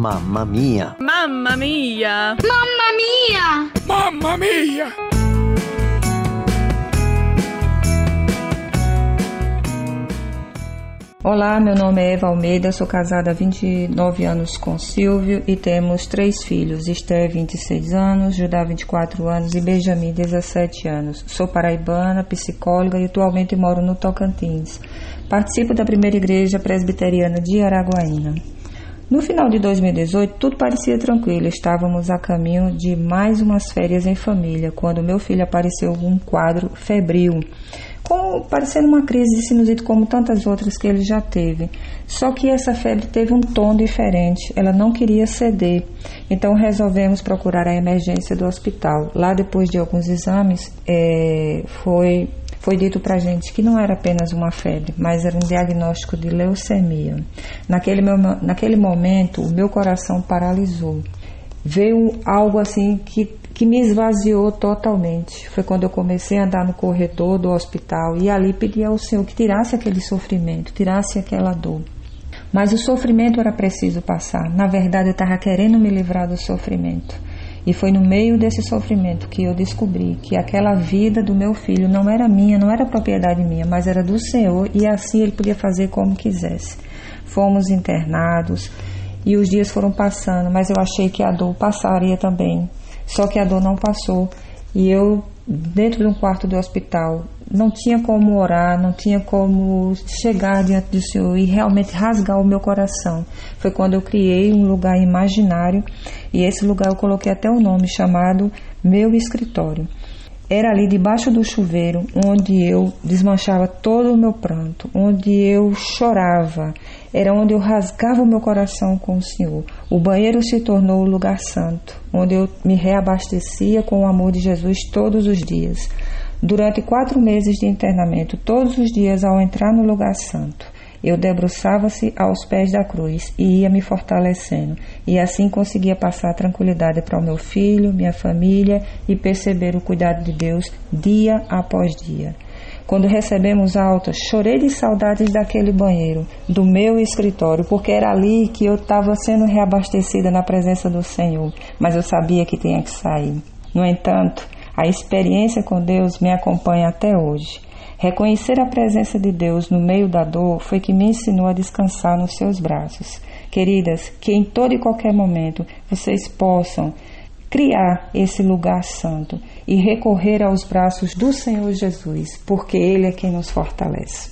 Mamma mia! Mamma mia! Mamma mia! Mamma mia! Olá, meu nome é Eva Almeida, sou casada há 29 anos com Silvio e temos três filhos, Esther, 26 anos, Judá, 24 anos e Benjamin, 17 anos. Sou paraibana, psicóloga e atualmente moro no Tocantins. Participo da primeira igreja presbiteriana de Araguaína. No final de 2018, tudo parecia tranquilo. Estávamos a caminho de mais umas férias em família, quando meu filho apareceu um quadro febril como parecendo uma crise de sinusite como tantas outras que ele já teve. Só que essa febre teve um tom diferente, ela não queria ceder. Então resolvemos procurar a emergência do hospital. Lá, depois de alguns exames, é, foi, foi dito para gente que não era apenas uma febre, mas era um diagnóstico de leucemia. Naquele, meu, naquele momento, o meu coração paralisou. Veio algo assim que que me esvaziou totalmente. Foi quando eu comecei a andar no corredor do hospital e ali pedi ao Senhor que tirasse aquele sofrimento, tirasse aquela dor. Mas o sofrimento era preciso passar. Na verdade, eu estava querendo me livrar do sofrimento. E foi no meio desse sofrimento que eu descobri que aquela vida do meu filho não era minha, não era propriedade minha, mas era do Senhor e assim ele podia fazer como quisesse. Fomos internados e os dias foram passando, mas eu achei que a dor passaria também. Só que a dor não passou e eu, dentro de um quarto do hospital, não tinha como orar, não tinha como chegar diante do Senhor e realmente rasgar o meu coração. Foi quando eu criei um lugar imaginário e esse lugar eu coloquei até o um nome chamado Meu Escritório. Era ali debaixo do chuveiro onde eu desmanchava todo o meu pranto, onde eu chorava, era onde eu rasgava o meu coração com o Senhor. O banheiro se tornou o lugar santo, onde eu me reabastecia com o amor de Jesus todos os dias. Durante quatro meses de internamento, todos os dias ao entrar no lugar santo, eu debruçava-se aos pés da cruz e ia me fortalecendo, e assim conseguia passar tranquilidade para o meu filho, minha família e perceber o cuidado de Deus dia após dia. Quando recebemos alta, chorei de saudades daquele banheiro, do meu escritório, porque era ali que eu estava sendo reabastecida na presença do Senhor, mas eu sabia que tinha que sair. No entanto, a experiência com Deus me acompanha até hoje. Reconhecer a presença de Deus no meio da dor foi que me ensinou a descansar nos seus braços. Queridas, que em todo e qualquer momento vocês possam criar esse lugar santo e recorrer aos braços do Senhor Jesus, porque Ele é quem nos fortalece.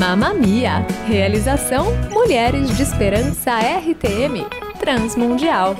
Mamma Mia! Realização Mulheres de Esperança RTM Transmundial.